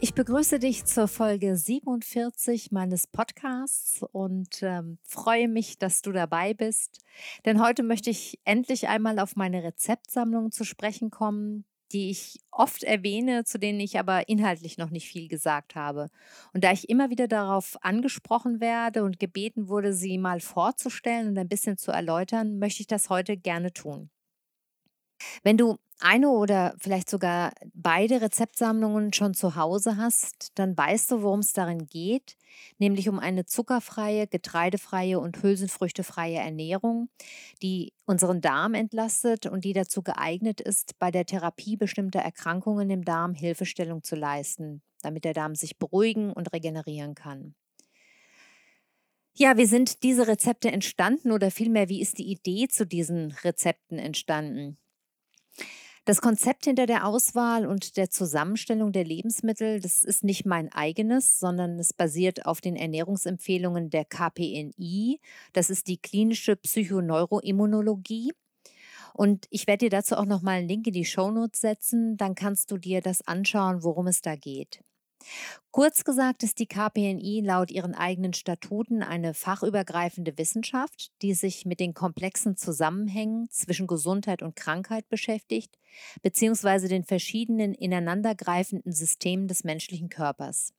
Ich begrüße dich zur Folge 47 meines Podcasts und ähm, freue mich, dass du dabei bist. Denn heute möchte ich endlich einmal auf meine Rezeptsammlung zu sprechen kommen, die ich oft erwähne, zu denen ich aber inhaltlich noch nicht viel gesagt habe. Und da ich immer wieder darauf angesprochen werde und gebeten wurde, sie mal vorzustellen und ein bisschen zu erläutern, möchte ich das heute gerne tun. Wenn du eine oder vielleicht sogar beide Rezeptsammlungen schon zu Hause hast, dann weißt du, worum es darin geht, nämlich um eine zuckerfreie, getreidefreie und hülsenfrüchtefreie Ernährung, die unseren Darm entlastet und die dazu geeignet ist, bei der Therapie bestimmter Erkrankungen im Darm Hilfestellung zu leisten, damit der Darm sich beruhigen und regenerieren kann. Ja, wie sind diese Rezepte entstanden oder vielmehr, wie ist die Idee zu diesen Rezepten entstanden? Das Konzept hinter der Auswahl und der Zusammenstellung der Lebensmittel, das ist nicht mein eigenes, sondern es basiert auf den Ernährungsempfehlungen der KPNI. Das ist die klinische Psychoneuroimmunologie. Und ich werde dir dazu auch nochmal einen Link in die Shownotes setzen, dann kannst du dir das anschauen, worum es da geht. Kurz gesagt ist die KPNI laut ihren eigenen Statuten eine fachübergreifende Wissenschaft, die sich mit den komplexen Zusammenhängen zwischen Gesundheit und Krankheit beschäftigt, beziehungsweise den verschiedenen ineinandergreifenden Systemen des menschlichen Körpers.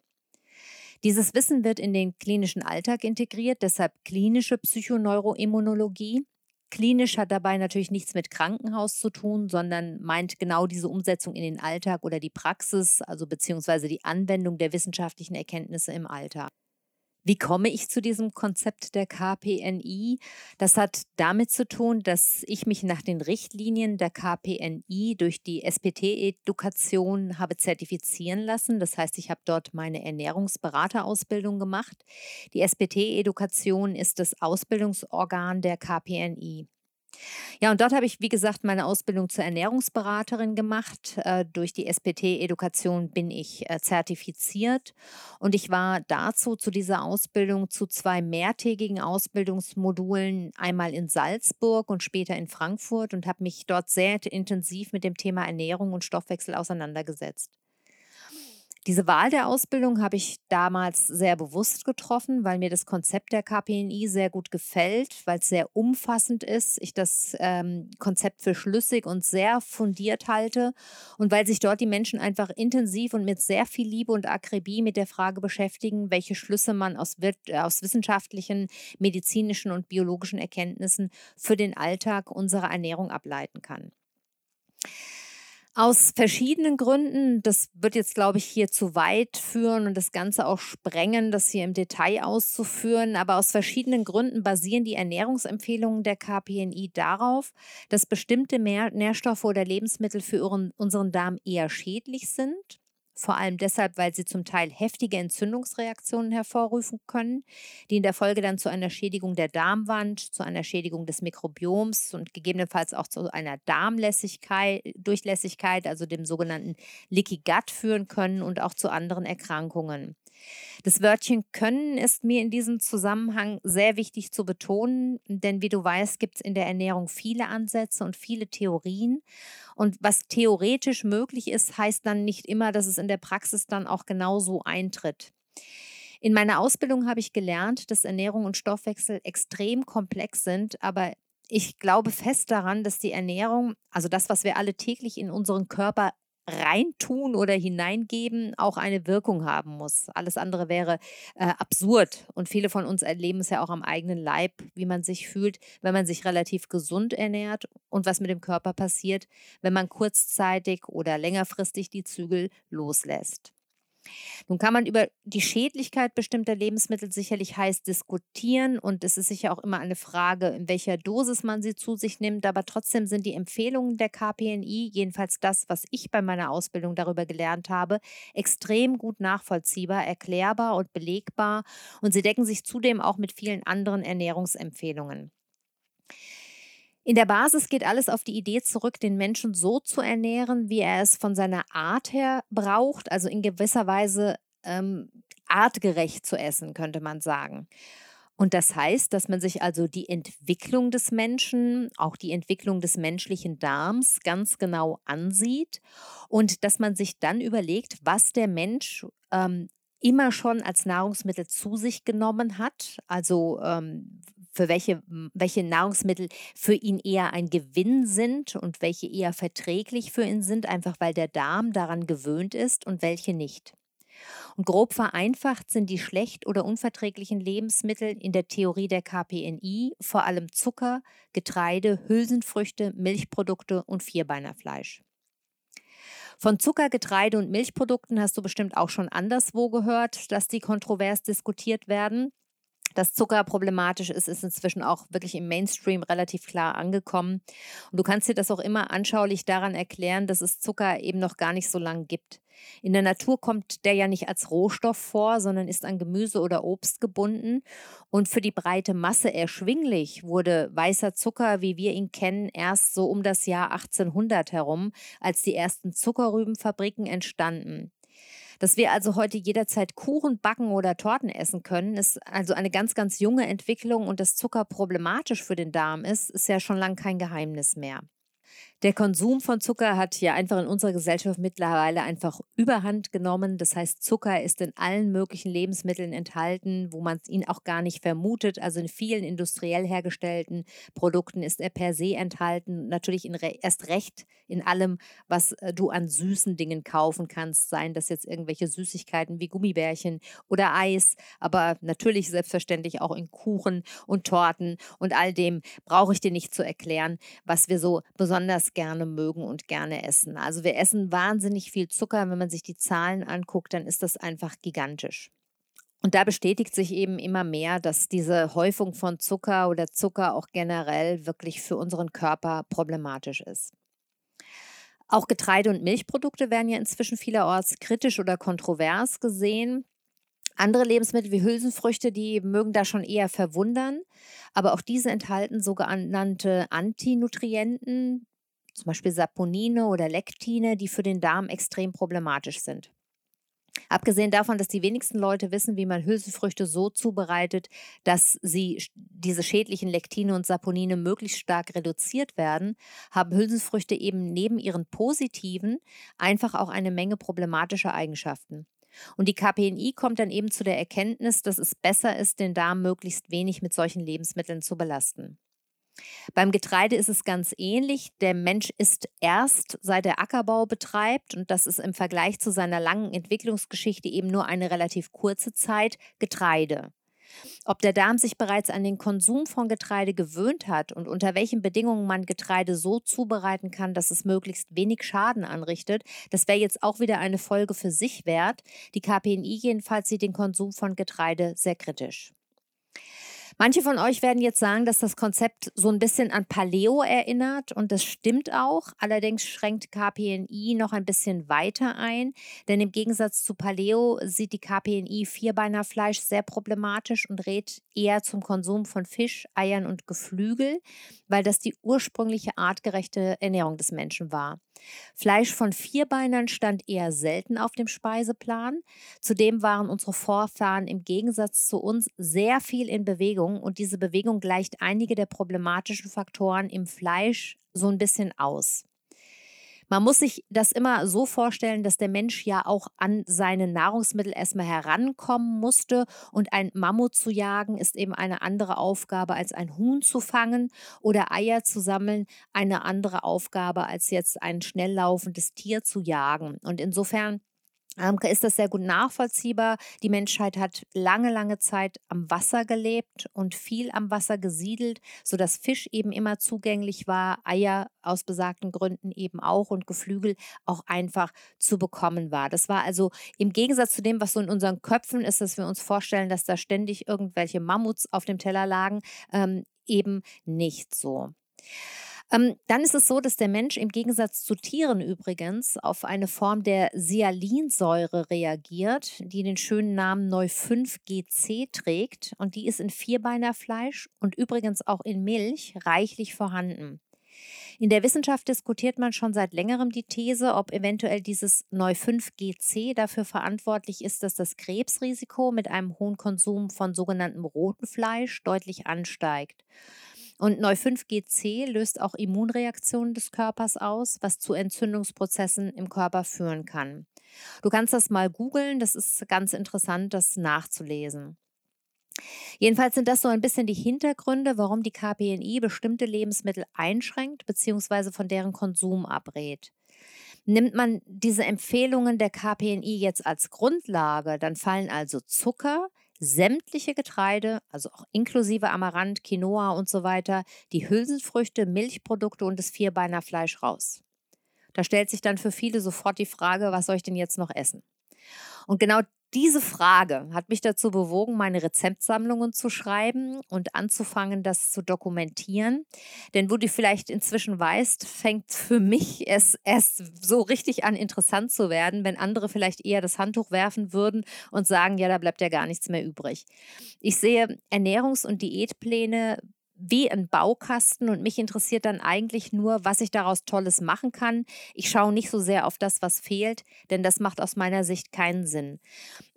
Dieses Wissen wird in den klinischen Alltag integriert, deshalb klinische Psychoneuroimmunologie, Klinisch hat dabei natürlich nichts mit Krankenhaus zu tun, sondern meint genau diese Umsetzung in den Alltag oder die Praxis, also beziehungsweise die Anwendung der wissenschaftlichen Erkenntnisse im Alltag. Wie komme ich zu diesem Konzept der KPNI? Das hat damit zu tun, dass ich mich nach den Richtlinien der KPNI durch die SPT-Edukation habe zertifizieren lassen. Das heißt, ich habe dort meine Ernährungsberaterausbildung gemacht. Die SPT-Edukation ist das Ausbildungsorgan der KPNI. Ja, und dort habe ich, wie gesagt, meine Ausbildung zur Ernährungsberaterin gemacht. Äh, durch die SPT-Edukation bin ich äh, zertifiziert und ich war dazu zu dieser Ausbildung zu zwei mehrtägigen Ausbildungsmodulen, einmal in Salzburg und später in Frankfurt und habe mich dort sehr intensiv mit dem Thema Ernährung und Stoffwechsel auseinandergesetzt. Diese Wahl der Ausbildung habe ich damals sehr bewusst getroffen, weil mir das Konzept der KPNI sehr gut gefällt, weil es sehr umfassend ist, ich das ähm, Konzept für schlüssig und sehr fundiert halte und weil sich dort die Menschen einfach intensiv und mit sehr viel Liebe und Akribie mit der Frage beschäftigen, welche Schlüsse man aus, aus wissenschaftlichen, medizinischen und biologischen Erkenntnissen für den Alltag unserer Ernährung ableiten kann. Aus verschiedenen Gründen, das wird jetzt, glaube ich, hier zu weit führen und das Ganze auch sprengen, das hier im Detail auszuführen, aber aus verschiedenen Gründen basieren die Ernährungsempfehlungen der KPNI darauf, dass bestimmte Nährstoffe oder Lebensmittel für unseren Darm eher schädlich sind vor allem deshalb, weil sie zum Teil heftige Entzündungsreaktionen hervorrufen können, die in der Folge dann zu einer Schädigung der Darmwand, zu einer Schädigung des Mikrobioms und gegebenenfalls auch zu einer Darmlässigkeit, Durchlässigkeit, also dem sogenannten Leaky Gut führen können und auch zu anderen Erkrankungen. Das Wörtchen können ist mir in diesem Zusammenhang sehr wichtig zu betonen, denn wie du weißt, gibt es in der Ernährung viele Ansätze und viele Theorien. Und was theoretisch möglich ist, heißt dann nicht immer, dass es in der Praxis dann auch genauso eintritt. In meiner Ausbildung habe ich gelernt, dass Ernährung und Stoffwechsel extrem komplex sind, aber ich glaube fest daran, dass die Ernährung, also das, was wir alle täglich in unseren Körper reintun oder hineingeben auch eine Wirkung haben muss. Alles andere wäre äh, absurd. Und viele von uns erleben es ja auch am eigenen Leib, wie man sich fühlt, wenn man sich relativ gesund ernährt und was mit dem Körper passiert, wenn man kurzzeitig oder längerfristig die Zügel loslässt. Nun kann man über die Schädlichkeit bestimmter Lebensmittel sicherlich heiß diskutieren und es ist sicher auch immer eine Frage, in welcher Dosis man sie zu sich nimmt, aber trotzdem sind die Empfehlungen der KPNI, jedenfalls das, was ich bei meiner Ausbildung darüber gelernt habe, extrem gut nachvollziehbar, erklärbar und belegbar und sie decken sich zudem auch mit vielen anderen Ernährungsempfehlungen. In der Basis geht alles auf die Idee zurück, den Menschen so zu ernähren, wie er es von seiner Art her braucht, also in gewisser Weise ähm, artgerecht zu essen, könnte man sagen. Und das heißt, dass man sich also die Entwicklung des Menschen, auch die Entwicklung des menschlichen Darms ganz genau ansieht und dass man sich dann überlegt, was der Mensch ähm, immer schon als Nahrungsmittel zu sich genommen hat, also ähm, für welche, welche Nahrungsmittel für ihn eher ein Gewinn sind und welche eher verträglich für ihn sind, einfach weil der Darm daran gewöhnt ist und welche nicht. Und grob vereinfacht sind die schlecht oder unverträglichen Lebensmittel in der Theorie der KPNI vor allem Zucker, Getreide, Hülsenfrüchte, Milchprodukte und Vierbeinerfleisch. Von Zucker, Getreide und Milchprodukten hast du bestimmt auch schon anderswo gehört, dass die kontrovers diskutiert werden dass Zucker problematisch ist, ist inzwischen auch wirklich im Mainstream relativ klar angekommen. Und du kannst dir das auch immer anschaulich daran erklären, dass es Zucker eben noch gar nicht so lange gibt. In der Natur kommt der ja nicht als Rohstoff vor, sondern ist an Gemüse oder Obst gebunden. Und für die breite Masse erschwinglich wurde weißer Zucker, wie wir ihn kennen, erst so um das Jahr 1800 herum, als die ersten Zuckerrübenfabriken entstanden. Dass wir also heute jederzeit Kuchen backen oder Torten essen können, ist also eine ganz, ganz junge Entwicklung und dass Zucker problematisch für den Darm ist, ist ja schon lange kein Geheimnis mehr. Der Konsum von Zucker hat ja einfach in unserer Gesellschaft mittlerweile einfach überhand genommen. Das heißt, Zucker ist in allen möglichen Lebensmitteln enthalten, wo man ihn auch gar nicht vermutet. Also in vielen industriell hergestellten Produkten ist er per se enthalten. Natürlich re erst recht in allem, was äh, du an süßen Dingen kaufen kannst, seien das jetzt irgendwelche Süßigkeiten wie Gummibärchen oder Eis, aber natürlich selbstverständlich auch in Kuchen und Torten und all dem brauche ich dir nicht zu erklären, was wir so besonders gerne mögen und gerne essen. Also wir essen wahnsinnig viel Zucker. Wenn man sich die Zahlen anguckt, dann ist das einfach gigantisch. Und da bestätigt sich eben immer mehr, dass diese Häufung von Zucker oder Zucker auch generell wirklich für unseren Körper problematisch ist. Auch Getreide- und Milchprodukte werden ja inzwischen vielerorts kritisch oder kontrovers gesehen. Andere Lebensmittel wie Hülsenfrüchte, die mögen da schon eher verwundern, aber auch diese enthalten sogenannte Antinutrienten, zum Beispiel Saponine oder Lektine, die für den Darm extrem problematisch sind. Abgesehen davon, dass die wenigsten Leute wissen, wie man Hülsenfrüchte so zubereitet, dass sie diese schädlichen Lektine und Saponine möglichst stark reduziert werden, haben Hülsenfrüchte eben neben ihren positiven einfach auch eine Menge problematischer Eigenschaften. Und die KPNI kommt dann eben zu der Erkenntnis, dass es besser ist, den Darm möglichst wenig mit solchen Lebensmitteln zu belasten. Beim Getreide ist es ganz ähnlich. Der Mensch isst erst, seit er Ackerbau betreibt, und das ist im Vergleich zu seiner langen Entwicklungsgeschichte eben nur eine relativ kurze Zeit, Getreide. Ob der Darm sich bereits an den Konsum von Getreide gewöhnt hat und unter welchen Bedingungen man Getreide so zubereiten kann, dass es möglichst wenig Schaden anrichtet, das wäre jetzt auch wieder eine Folge für sich wert. Die KPNI jedenfalls sieht den Konsum von Getreide sehr kritisch. Manche von euch werden jetzt sagen, dass das Konzept so ein bisschen an Paleo erinnert und das stimmt auch. Allerdings schränkt KPNI noch ein bisschen weiter ein, denn im Gegensatz zu Paleo sieht die KPNI Vierbeinerfleisch sehr problematisch und rät eher zum Konsum von Fisch, Eiern und Geflügel, weil das die ursprüngliche artgerechte Ernährung des Menschen war. Fleisch von Vierbeinern stand eher selten auf dem Speiseplan. Zudem waren unsere Vorfahren im Gegensatz zu uns sehr viel in Bewegung und diese Bewegung gleicht einige der problematischen Faktoren im Fleisch so ein bisschen aus. Man muss sich das immer so vorstellen, dass der Mensch ja auch an seine Nahrungsmittel erstmal herankommen musste und ein Mammut zu jagen ist eben eine andere Aufgabe als ein Huhn zu fangen oder Eier zu sammeln, eine andere Aufgabe als jetzt ein schnell laufendes Tier zu jagen. Und insofern ist das sehr gut nachvollziehbar. Die Menschheit hat lange, lange Zeit am Wasser gelebt und viel am Wasser gesiedelt, sodass Fisch eben immer zugänglich war, Eier aus besagten Gründen eben auch und Geflügel auch einfach zu bekommen war. Das war also im Gegensatz zu dem, was so in unseren Köpfen ist, dass wir uns vorstellen, dass da ständig irgendwelche Mammuts auf dem Teller lagen, ähm, eben nicht so. Ähm, dann ist es so, dass der Mensch im Gegensatz zu Tieren übrigens auf eine Form der Sialinsäure reagiert, die den schönen Namen Neu5-GC trägt und die ist in Vierbeinerfleisch und übrigens auch in Milch reichlich vorhanden. In der Wissenschaft diskutiert man schon seit längerem die These, ob eventuell dieses Neu5-GC dafür verantwortlich ist, dass das Krebsrisiko mit einem hohen Konsum von sogenanntem roten Fleisch deutlich ansteigt. Und Neu5-GC löst auch Immunreaktionen des Körpers aus, was zu Entzündungsprozessen im Körper führen kann. Du kannst das mal googeln, das ist ganz interessant, das nachzulesen. Jedenfalls sind das so ein bisschen die Hintergründe, warum die KPNI bestimmte Lebensmittel einschränkt bzw. von deren Konsum abrät. Nimmt man diese Empfehlungen der KPNI jetzt als Grundlage, dann fallen also Zucker, sämtliche Getreide, also auch inklusive Amaranth, Quinoa und so weiter, die Hülsenfrüchte, Milchprodukte und das Vierbeinerfleisch raus. Da stellt sich dann für viele sofort die Frage, was soll ich denn jetzt noch essen? Und genau diese Frage hat mich dazu bewogen, meine Rezeptsammlungen zu schreiben und anzufangen, das zu dokumentieren. Denn wo du vielleicht inzwischen weißt, fängt für mich es erst so richtig an, interessant zu werden, wenn andere vielleicht eher das Handtuch werfen würden und sagen, ja, da bleibt ja gar nichts mehr übrig. Ich sehe Ernährungs- und Diätpläne wie ein Baukasten und mich interessiert dann eigentlich nur, was ich daraus Tolles machen kann. Ich schaue nicht so sehr auf das, was fehlt, denn das macht aus meiner Sicht keinen Sinn.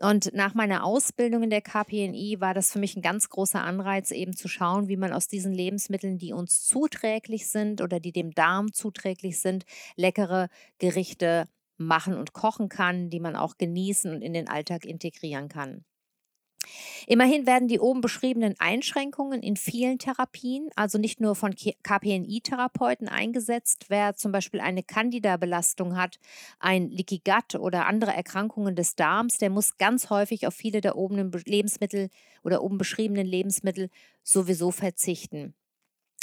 Und nach meiner Ausbildung in der KPNI war das für mich ein ganz großer Anreiz, eben zu schauen, wie man aus diesen Lebensmitteln, die uns zuträglich sind oder die dem Darm zuträglich sind, leckere Gerichte machen und kochen kann, die man auch genießen und in den Alltag integrieren kann. Immerhin werden die oben beschriebenen Einschränkungen in vielen Therapien, also nicht nur von KPNI-Therapeuten eingesetzt. Wer zum Beispiel eine Candida-Belastung hat, ein Leaky Gut oder andere Erkrankungen des Darms, der muss ganz häufig auf viele der oben Lebensmittel oder oben beschriebenen Lebensmittel sowieso verzichten.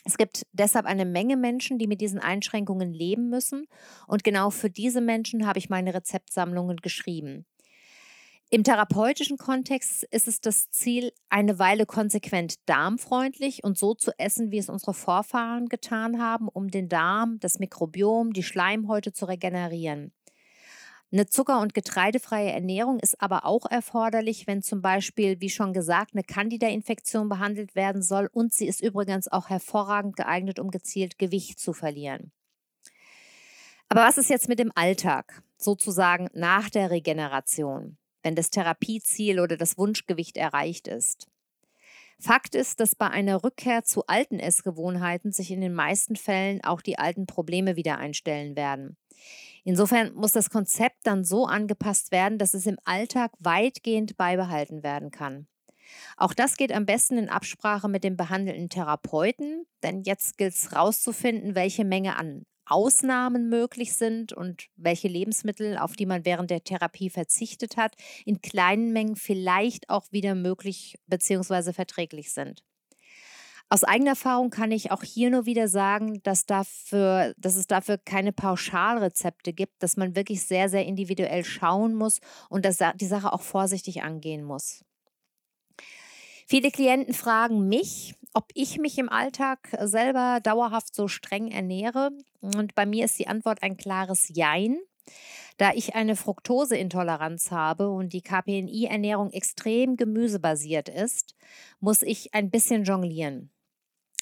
Es gibt deshalb eine Menge Menschen, die mit diesen Einschränkungen leben müssen. Und genau für diese Menschen habe ich meine Rezeptsammlungen geschrieben. Im therapeutischen Kontext ist es das Ziel, eine Weile konsequent darmfreundlich und so zu essen, wie es unsere Vorfahren getan haben, um den Darm, das Mikrobiom, die Schleimhäute zu regenerieren. Eine zucker- und getreidefreie Ernährung ist aber auch erforderlich, wenn zum Beispiel, wie schon gesagt, eine Candida-Infektion behandelt werden soll und sie ist übrigens auch hervorragend geeignet, um gezielt Gewicht zu verlieren. Aber was ist jetzt mit dem Alltag, sozusagen nach der Regeneration? Wenn das Therapieziel oder das Wunschgewicht erreicht ist. Fakt ist, dass bei einer Rückkehr zu alten Essgewohnheiten sich in den meisten Fällen auch die alten Probleme wieder einstellen werden. Insofern muss das Konzept dann so angepasst werden, dass es im Alltag weitgehend beibehalten werden kann. Auch das geht am besten in Absprache mit dem behandelnden Therapeuten, denn jetzt gilt es herauszufinden, welche Menge an Ausnahmen möglich sind und welche Lebensmittel, auf die man während der Therapie verzichtet hat, in kleinen Mengen vielleicht auch wieder möglich bzw. verträglich sind. Aus eigener Erfahrung kann ich auch hier nur wieder sagen, dass, dafür, dass es dafür keine Pauschalrezepte gibt, dass man wirklich sehr, sehr individuell schauen muss und dass die Sache auch vorsichtig angehen muss. Viele Klienten fragen mich, ob ich mich im Alltag selber dauerhaft so streng ernähre. Und bei mir ist die Antwort ein klares Jein. Da ich eine Fructoseintoleranz habe und die KPNI-Ernährung extrem gemüsebasiert ist, muss ich ein bisschen jonglieren.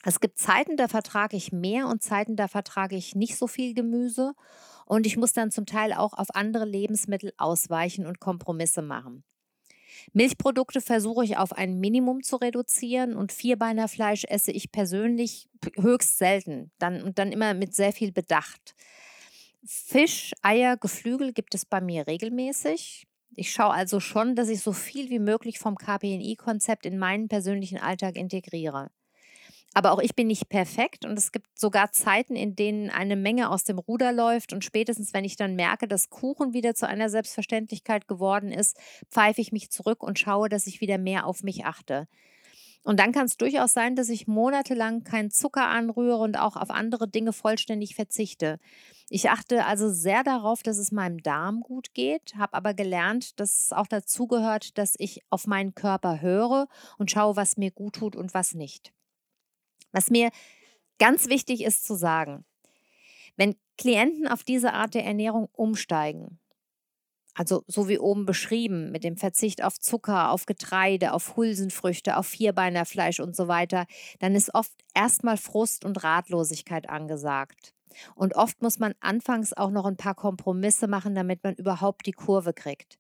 Es gibt Zeiten, da vertrage ich mehr und Zeiten, da vertrage ich nicht so viel Gemüse. Und ich muss dann zum Teil auch auf andere Lebensmittel ausweichen und Kompromisse machen. Milchprodukte versuche ich auf ein Minimum zu reduzieren und Vierbeinerfleisch esse ich persönlich höchst selten dann, und dann immer mit sehr viel Bedacht. Fisch, Eier, Geflügel gibt es bei mir regelmäßig. Ich schaue also schon, dass ich so viel wie möglich vom KPNI-Konzept in meinen persönlichen Alltag integriere. Aber auch ich bin nicht perfekt und es gibt sogar Zeiten, in denen eine Menge aus dem Ruder läuft und spätestens, wenn ich dann merke, dass Kuchen wieder zu einer Selbstverständlichkeit geworden ist, pfeife ich mich zurück und schaue, dass ich wieder mehr auf mich achte. Und dann kann es durchaus sein, dass ich monatelang keinen Zucker anrühre und auch auf andere Dinge vollständig verzichte. Ich achte also sehr darauf, dass es meinem Darm gut geht, habe aber gelernt, dass es auch dazu gehört, dass ich auf meinen Körper höre und schaue, was mir gut tut und was nicht. Was mir ganz wichtig ist zu sagen, wenn Klienten auf diese Art der Ernährung umsteigen, also so wie oben beschrieben, mit dem Verzicht auf Zucker, auf Getreide, auf Hülsenfrüchte, auf Vierbeinerfleisch und so weiter, dann ist oft erstmal Frust und Ratlosigkeit angesagt. Und oft muss man anfangs auch noch ein paar Kompromisse machen, damit man überhaupt die Kurve kriegt.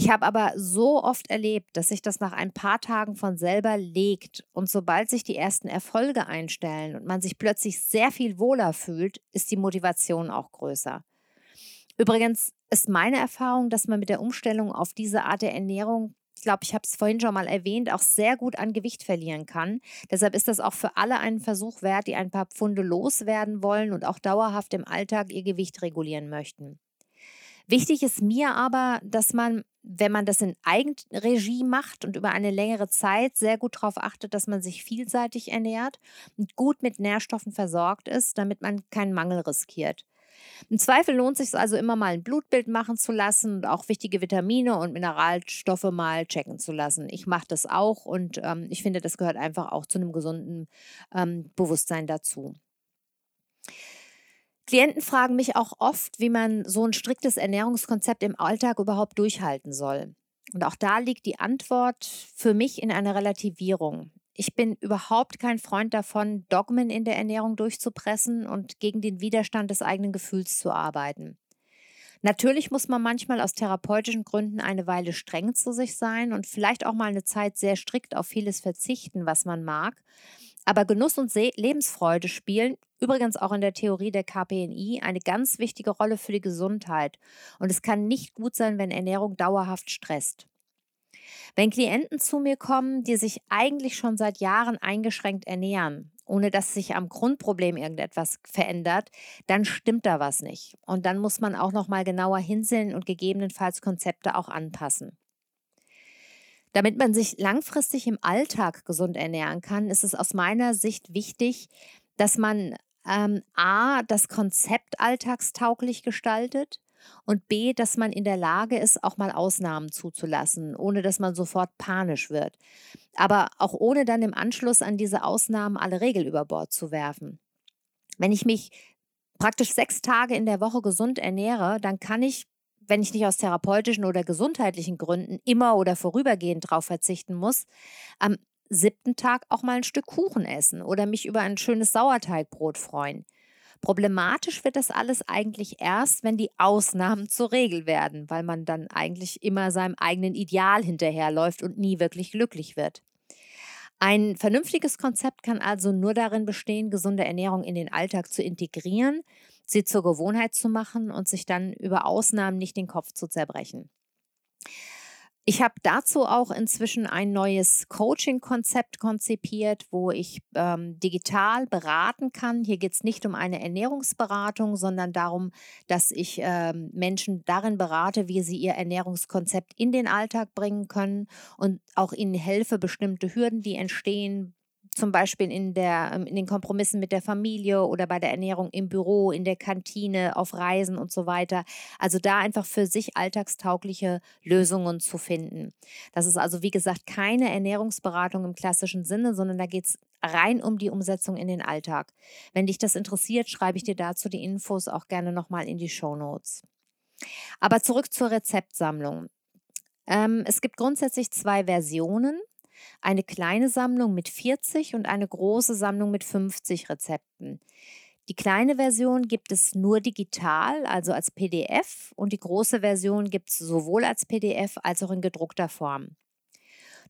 Ich habe aber so oft erlebt, dass sich das nach ein paar Tagen von selber legt und sobald sich die ersten Erfolge einstellen und man sich plötzlich sehr viel wohler fühlt, ist die Motivation auch größer. Übrigens ist meine Erfahrung, dass man mit der Umstellung auf diese Art der Ernährung ich glaube, ich habe es vorhin schon mal erwähnt, auch sehr gut an Gewicht verlieren kann. Deshalb ist das auch für alle einen Versuch wert, die ein paar Pfunde loswerden wollen und auch dauerhaft im Alltag ihr Gewicht regulieren möchten. Wichtig ist mir aber, dass man, wenn man das in Eigenregie macht und über eine längere Zeit sehr gut darauf achtet, dass man sich vielseitig ernährt und gut mit Nährstoffen versorgt ist, damit man keinen Mangel riskiert. Im Zweifel lohnt es sich also immer mal ein Blutbild machen zu lassen und auch wichtige Vitamine und Mineralstoffe mal checken zu lassen. Ich mache das auch und ähm, ich finde, das gehört einfach auch zu einem gesunden ähm, Bewusstsein dazu. Klienten fragen mich auch oft, wie man so ein striktes Ernährungskonzept im Alltag überhaupt durchhalten soll. Und auch da liegt die Antwort für mich in einer Relativierung. Ich bin überhaupt kein Freund davon, Dogmen in der Ernährung durchzupressen und gegen den Widerstand des eigenen Gefühls zu arbeiten. Natürlich muss man manchmal aus therapeutischen Gründen eine Weile streng zu sich sein und vielleicht auch mal eine Zeit sehr strikt auf vieles verzichten, was man mag. Aber Genuss und Lebensfreude spielen übrigens auch in der Theorie der KPNI eine ganz wichtige Rolle für die Gesundheit. Und es kann nicht gut sein, wenn Ernährung dauerhaft stresst. Wenn Klienten zu mir kommen, die sich eigentlich schon seit Jahren eingeschränkt ernähren, ohne dass sich am Grundproblem irgendetwas verändert, dann stimmt da was nicht. Und dann muss man auch noch mal genauer hinsehen und gegebenenfalls Konzepte auch anpassen. Damit man sich langfristig im Alltag gesund ernähren kann, ist es aus meiner Sicht wichtig, dass man ähm, a das Konzept alltagstauglich gestaltet und B, dass man in der Lage ist, auch mal Ausnahmen zuzulassen, ohne dass man sofort panisch wird. Aber auch ohne dann im Anschluss an diese Ausnahmen alle Regeln über Bord zu werfen. Wenn ich mich praktisch sechs Tage in der Woche gesund ernähre, dann kann ich, wenn ich nicht aus therapeutischen oder gesundheitlichen Gründen immer oder vorübergehend darauf verzichten muss, am siebten Tag auch mal ein Stück Kuchen essen oder mich über ein schönes Sauerteigbrot freuen. Problematisch wird das alles eigentlich erst, wenn die Ausnahmen zur Regel werden, weil man dann eigentlich immer seinem eigenen Ideal hinterherläuft und nie wirklich glücklich wird. Ein vernünftiges Konzept kann also nur darin bestehen, gesunde Ernährung in den Alltag zu integrieren, sie zur Gewohnheit zu machen und sich dann über Ausnahmen nicht den Kopf zu zerbrechen. Ich habe dazu auch inzwischen ein neues Coaching-Konzept konzipiert, wo ich ähm, digital beraten kann. Hier geht es nicht um eine Ernährungsberatung, sondern darum, dass ich ähm, Menschen darin berate, wie sie ihr Ernährungskonzept in den Alltag bringen können und auch ihnen helfe, bestimmte Hürden, die entstehen, zum Beispiel in, der, ähm, in den Kompromissen mit der Familie oder bei der Ernährung im Büro, in der Kantine, auf Reisen und so weiter. Also da einfach für sich alltagstaugliche Lösungen zu finden. Das ist also, wie gesagt, keine Ernährungsberatung im klassischen Sinne, sondern da geht es rein um die Umsetzung in den Alltag. Wenn dich das interessiert, schreibe ich dir dazu die Infos auch gerne nochmal in die Show Notes. Aber zurück zur Rezeptsammlung. Ähm, es gibt grundsätzlich zwei Versionen eine kleine Sammlung mit 40 und eine große Sammlung mit 50 Rezepten. Die kleine Version gibt es nur digital, also als PDF, und die große Version gibt es sowohl als PDF als auch in gedruckter Form.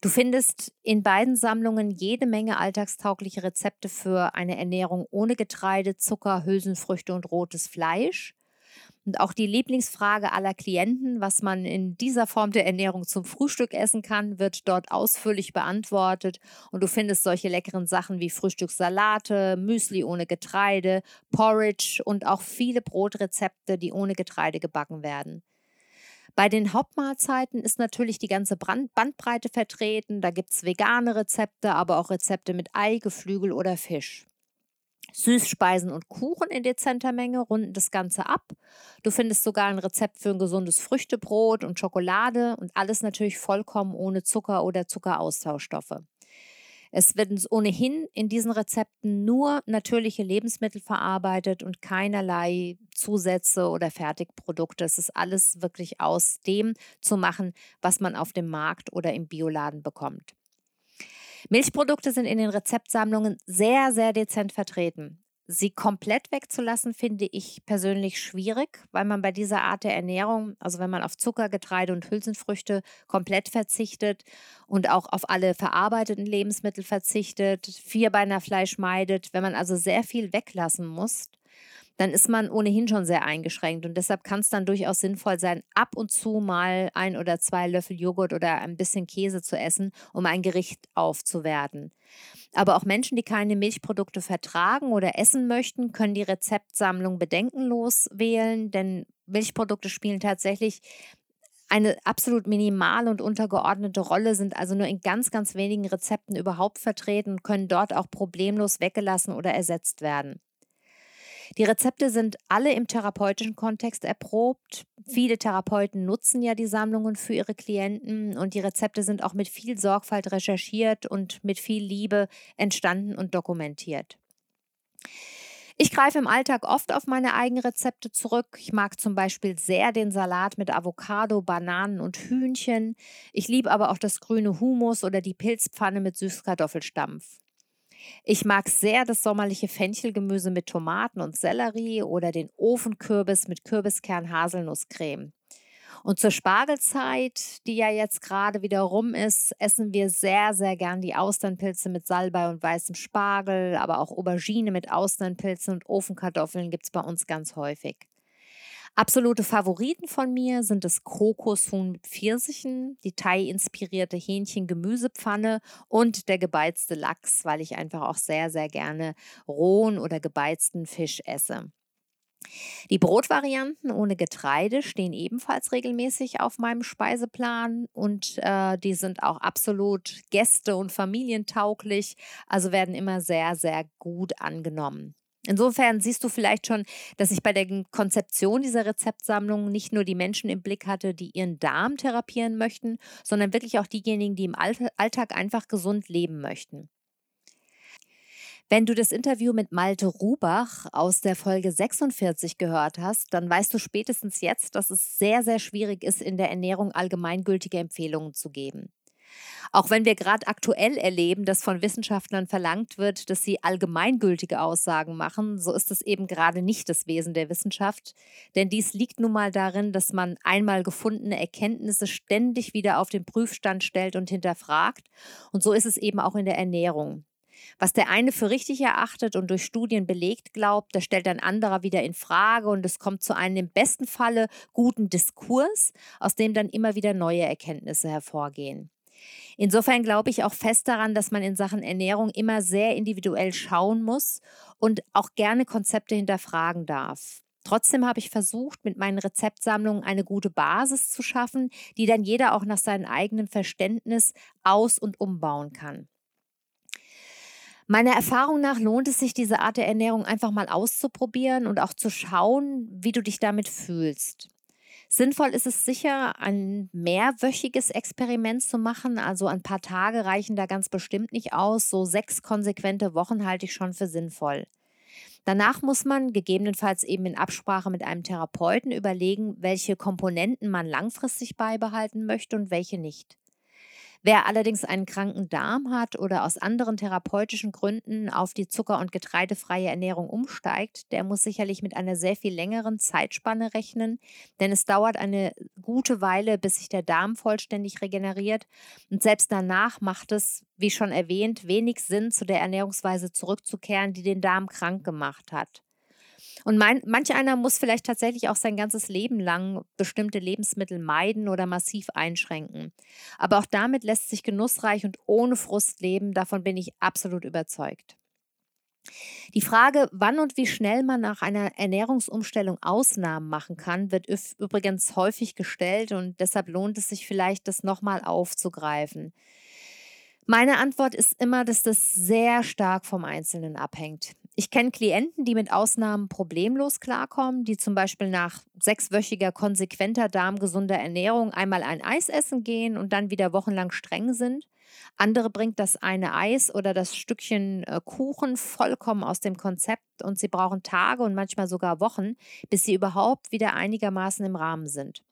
Du findest in beiden Sammlungen jede Menge alltagstaugliche Rezepte für eine Ernährung ohne Getreide, Zucker, Hülsenfrüchte und rotes Fleisch. Und auch die Lieblingsfrage aller Klienten, was man in dieser Form der Ernährung zum Frühstück essen kann, wird dort ausführlich beantwortet. Und du findest solche leckeren Sachen wie Frühstückssalate, Müsli ohne Getreide, Porridge und auch viele Brotrezepte, die ohne Getreide gebacken werden. Bei den Hauptmahlzeiten ist natürlich die ganze Bandbreite vertreten. Da gibt es vegane Rezepte, aber auch Rezepte mit Ei, Geflügel oder Fisch. Süßspeisen und Kuchen in dezenter Menge runden das Ganze ab. Du findest sogar ein Rezept für ein gesundes Früchtebrot und Schokolade und alles natürlich vollkommen ohne Zucker oder Zuckeraustauschstoffe. Es werden ohnehin in diesen Rezepten nur natürliche Lebensmittel verarbeitet und keinerlei Zusätze oder Fertigprodukte. Es ist alles wirklich aus dem zu machen, was man auf dem Markt oder im Bioladen bekommt. Milchprodukte sind in den Rezeptsammlungen sehr, sehr dezent vertreten. Sie komplett wegzulassen, finde ich persönlich schwierig, weil man bei dieser Art der Ernährung, also wenn man auf Zucker, Getreide und Hülsenfrüchte komplett verzichtet und auch auf alle verarbeiteten Lebensmittel verzichtet, Vierbeinerfleisch meidet, wenn man also sehr viel weglassen muss, dann ist man ohnehin schon sehr eingeschränkt. Und deshalb kann es dann durchaus sinnvoll sein, ab und zu mal ein oder zwei Löffel Joghurt oder ein bisschen Käse zu essen, um ein Gericht aufzuwerten. Aber auch Menschen, die keine Milchprodukte vertragen oder essen möchten, können die Rezeptsammlung bedenkenlos wählen, denn Milchprodukte spielen tatsächlich eine absolut minimale und untergeordnete Rolle, sind also nur in ganz, ganz wenigen Rezepten überhaupt vertreten und können dort auch problemlos weggelassen oder ersetzt werden. Die Rezepte sind alle im therapeutischen Kontext erprobt. Viele Therapeuten nutzen ja die Sammlungen für ihre Klienten und die Rezepte sind auch mit viel Sorgfalt recherchiert und mit viel Liebe entstanden und dokumentiert. Ich greife im Alltag oft auf meine eigenen Rezepte zurück. Ich mag zum Beispiel sehr den Salat mit Avocado, Bananen und Hühnchen. Ich liebe aber auch das grüne Humus oder die Pilzpfanne mit Süßkartoffelstampf. Ich mag sehr das sommerliche Fenchelgemüse mit Tomaten und Sellerie oder den Ofenkürbis mit Kürbiskern-Haselnusscreme. Und zur Spargelzeit, die ja jetzt gerade wieder rum ist, essen wir sehr, sehr gern die Austernpilze mit Salbei und weißem Spargel, aber auch Aubergine mit Austernpilzen und Ofenkartoffeln gibt es bei uns ganz häufig. Absolute Favoriten von mir sind das Kokoshuhn mit Pfirsichen, die Thai-inspirierte Hähnchen-Gemüsepfanne und der gebeizte Lachs, weil ich einfach auch sehr, sehr gerne rohen oder gebeizten Fisch esse. Die Brotvarianten ohne Getreide stehen ebenfalls regelmäßig auf meinem Speiseplan und äh, die sind auch absolut gäste- und familientauglich, also werden immer sehr, sehr gut angenommen. Insofern siehst du vielleicht schon, dass ich bei der Konzeption dieser Rezeptsammlung nicht nur die Menschen im Blick hatte, die ihren Darm therapieren möchten, sondern wirklich auch diejenigen, die im Alltag einfach gesund leben möchten. Wenn du das Interview mit Malte Rubach aus der Folge 46 gehört hast, dann weißt du spätestens jetzt, dass es sehr, sehr schwierig ist, in der Ernährung allgemeingültige Empfehlungen zu geben. Auch wenn wir gerade aktuell erleben, dass von Wissenschaftlern verlangt wird, dass sie allgemeingültige Aussagen machen, so ist es eben gerade nicht das Wesen der Wissenschaft. Denn dies liegt nun mal darin, dass man einmal gefundene Erkenntnisse ständig wieder auf den Prüfstand stellt und hinterfragt. Und so ist es eben auch in der Ernährung. Was der eine für richtig erachtet und durch Studien belegt glaubt, das stellt ein anderer wieder in Frage und es kommt zu einem im besten Falle guten Diskurs, aus dem dann immer wieder neue Erkenntnisse hervorgehen. Insofern glaube ich auch fest daran, dass man in Sachen Ernährung immer sehr individuell schauen muss und auch gerne Konzepte hinterfragen darf. Trotzdem habe ich versucht, mit meinen Rezeptsammlungen eine gute Basis zu schaffen, die dann jeder auch nach seinem eigenen Verständnis aus- und umbauen kann. Meiner Erfahrung nach lohnt es sich, diese Art der Ernährung einfach mal auszuprobieren und auch zu schauen, wie du dich damit fühlst. Sinnvoll ist es sicher, ein mehrwöchiges Experiment zu machen. Also ein paar Tage reichen da ganz bestimmt nicht aus. So sechs konsequente Wochen halte ich schon für sinnvoll. Danach muss man gegebenenfalls eben in Absprache mit einem Therapeuten überlegen, welche Komponenten man langfristig beibehalten möchte und welche nicht. Wer allerdings einen kranken Darm hat oder aus anderen therapeutischen Gründen auf die zucker- und getreidefreie Ernährung umsteigt, der muss sicherlich mit einer sehr viel längeren Zeitspanne rechnen, denn es dauert eine gute Weile, bis sich der Darm vollständig regeneriert und selbst danach macht es, wie schon erwähnt, wenig Sinn, zu der Ernährungsweise zurückzukehren, die den Darm krank gemacht hat. Und mein, manch einer muss vielleicht tatsächlich auch sein ganzes Leben lang bestimmte Lebensmittel meiden oder massiv einschränken. Aber auch damit lässt sich genussreich und ohne Frust leben, davon bin ich absolut überzeugt. Die Frage, wann und wie schnell man nach einer Ernährungsumstellung Ausnahmen machen kann, wird übrigens häufig gestellt und deshalb lohnt es sich vielleicht, das nochmal aufzugreifen. Meine Antwort ist immer, dass das sehr stark vom Einzelnen abhängt. Ich kenne Klienten, die mit Ausnahmen problemlos klarkommen, die zum Beispiel nach sechswöchiger konsequenter darmgesunder Ernährung einmal ein Eis essen gehen und dann wieder wochenlang streng sind. Andere bringt das eine Eis oder das Stückchen äh, Kuchen vollkommen aus dem Konzept und sie brauchen Tage und manchmal sogar Wochen, bis sie überhaupt wieder einigermaßen im Rahmen sind.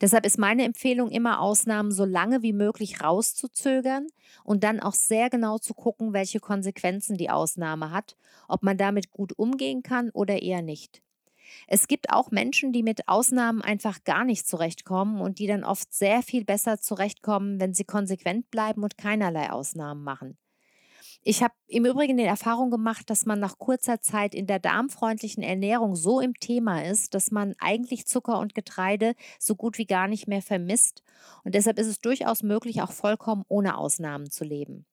Deshalb ist meine Empfehlung immer, Ausnahmen so lange wie möglich rauszuzögern und dann auch sehr genau zu gucken, welche Konsequenzen die Ausnahme hat, ob man damit gut umgehen kann oder eher nicht. Es gibt auch Menschen, die mit Ausnahmen einfach gar nicht zurechtkommen und die dann oft sehr viel besser zurechtkommen, wenn sie konsequent bleiben und keinerlei Ausnahmen machen. Ich habe im Übrigen die Erfahrung gemacht, dass man nach kurzer Zeit in der darmfreundlichen Ernährung so im Thema ist, dass man eigentlich Zucker und Getreide so gut wie gar nicht mehr vermisst. Und deshalb ist es durchaus möglich, auch vollkommen ohne Ausnahmen zu leben.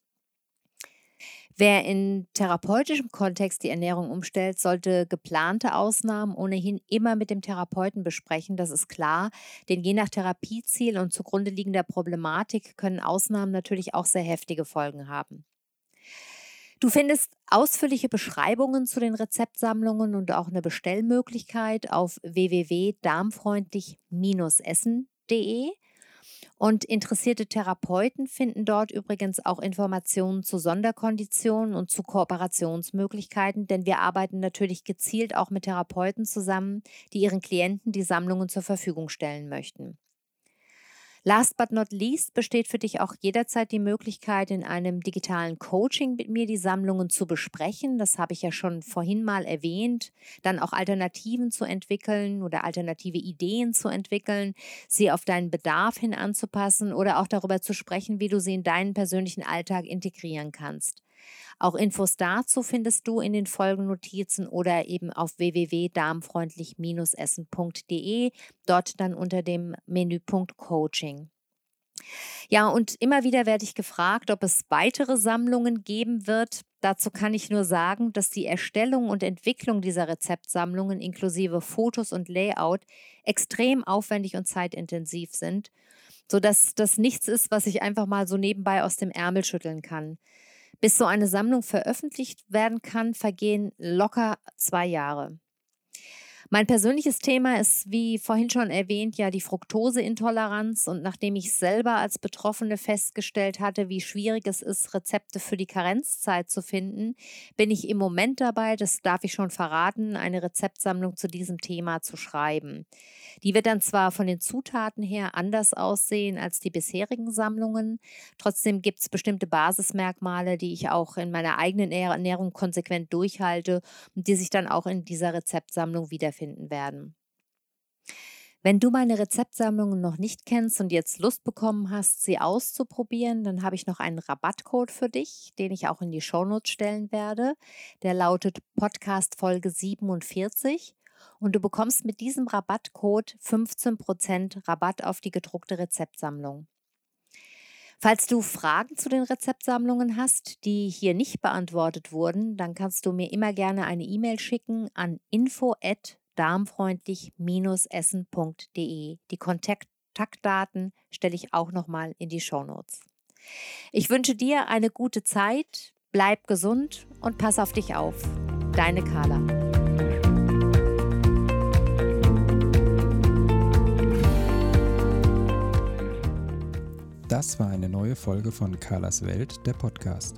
Wer in therapeutischem Kontext die Ernährung umstellt, sollte geplante Ausnahmen ohnehin immer mit dem Therapeuten besprechen, das ist klar, denn je nach Therapieziel und zugrunde liegender Problematik können Ausnahmen natürlich auch sehr heftige Folgen haben. Du findest ausführliche Beschreibungen zu den Rezeptsammlungen und auch eine Bestellmöglichkeit auf www.darmfreundlich-essen.de. Und interessierte Therapeuten finden dort übrigens auch Informationen zu Sonderkonditionen und zu Kooperationsmöglichkeiten, denn wir arbeiten natürlich gezielt auch mit Therapeuten zusammen, die ihren Klienten die Sammlungen zur Verfügung stellen möchten. Last but not least besteht für dich auch jederzeit die Möglichkeit, in einem digitalen Coaching mit mir die Sammlungen zu besprechen. Das habe ich ja schon vorhin mal erwähnt. Dann auch Alternativen zu entwickeln oder alternative Ideen zu entwickeln, sie auf deinen Bedarf hin anzupassen oder auch darüber zu sprechen, wie du sie in deinen persönlichen Alltag integrieren kannst. Auch Infos dazu findest du in den Folgennotizen oder eben auf www.darmfreundlich-essen.de, dort dann unter dem Menüpunkt Coaching. Ja, und immer wieder werde ich gefragt, ob es weitere Sammlungen geben wird. Dazu kann ich nur sagen, dass die Erstellung und Entwicklung dieser Rezeptsammlungen inklusive Fotos und Layout extrem aufwendig und zeitintensiv sind, sodass das nichts ist, was ich einfach mal so nebenbei aus dem Ärmel schütteln kann. Bis so eine Sammlung veröffentlicht werden kann, vergehen locker zwei Jahre. Mein persönliches Thema ist, wie vorhin schon erwähnt, ja die Fructoseintoleranz. Und nachdem ich selber als Betroffene festgestellt hatte, wie schwierig es ist, Rezepte für die Karenzzeit zu finden, bin ich im Moment dabei, das darf ich schon verraten, eine Rezeptsammlung zu diesem Thema zu schreiben. Die wird dann zwar von den Zutaten her anders aussehen als die bisherigen Sammlungen, trotzdem gibt es bestimmte Basismerkmale, die ich auch in meiner eigenen Ernährung konsequent durchhalte und die sich dann auch in dieser Rezeptsammlung wiederfinden werden. Wenn du meine Rezeptsammlungen noch nicht kennst und jetzt Lust bekommen hast, sie auszuprobieren, dann habe ich noch einen Rabattcode für dich, den ich auch in die Shownotes stellen werde. Der lautet Podcast Folge 47 und du bekommst mit diesem Rabattcode 15% Rabatt auf die gedruckte Rezeptsammlung. Falls du Fragen zu den Rezeptsammlungen hast, die hier nicht beantwortet wurden, dann kannst du mir immer gerne eine E-Mail schicken an info@darmfreundlich-essen.de. Die Kontaktdaten stelle ich auch nochmal in die Shownotes. Ich wünsche dir eine gute Zeit, bleib gesund und pass auf dich auf. Deine Carla. Das war eine neue Folge von Carlas Welt, der Podcast.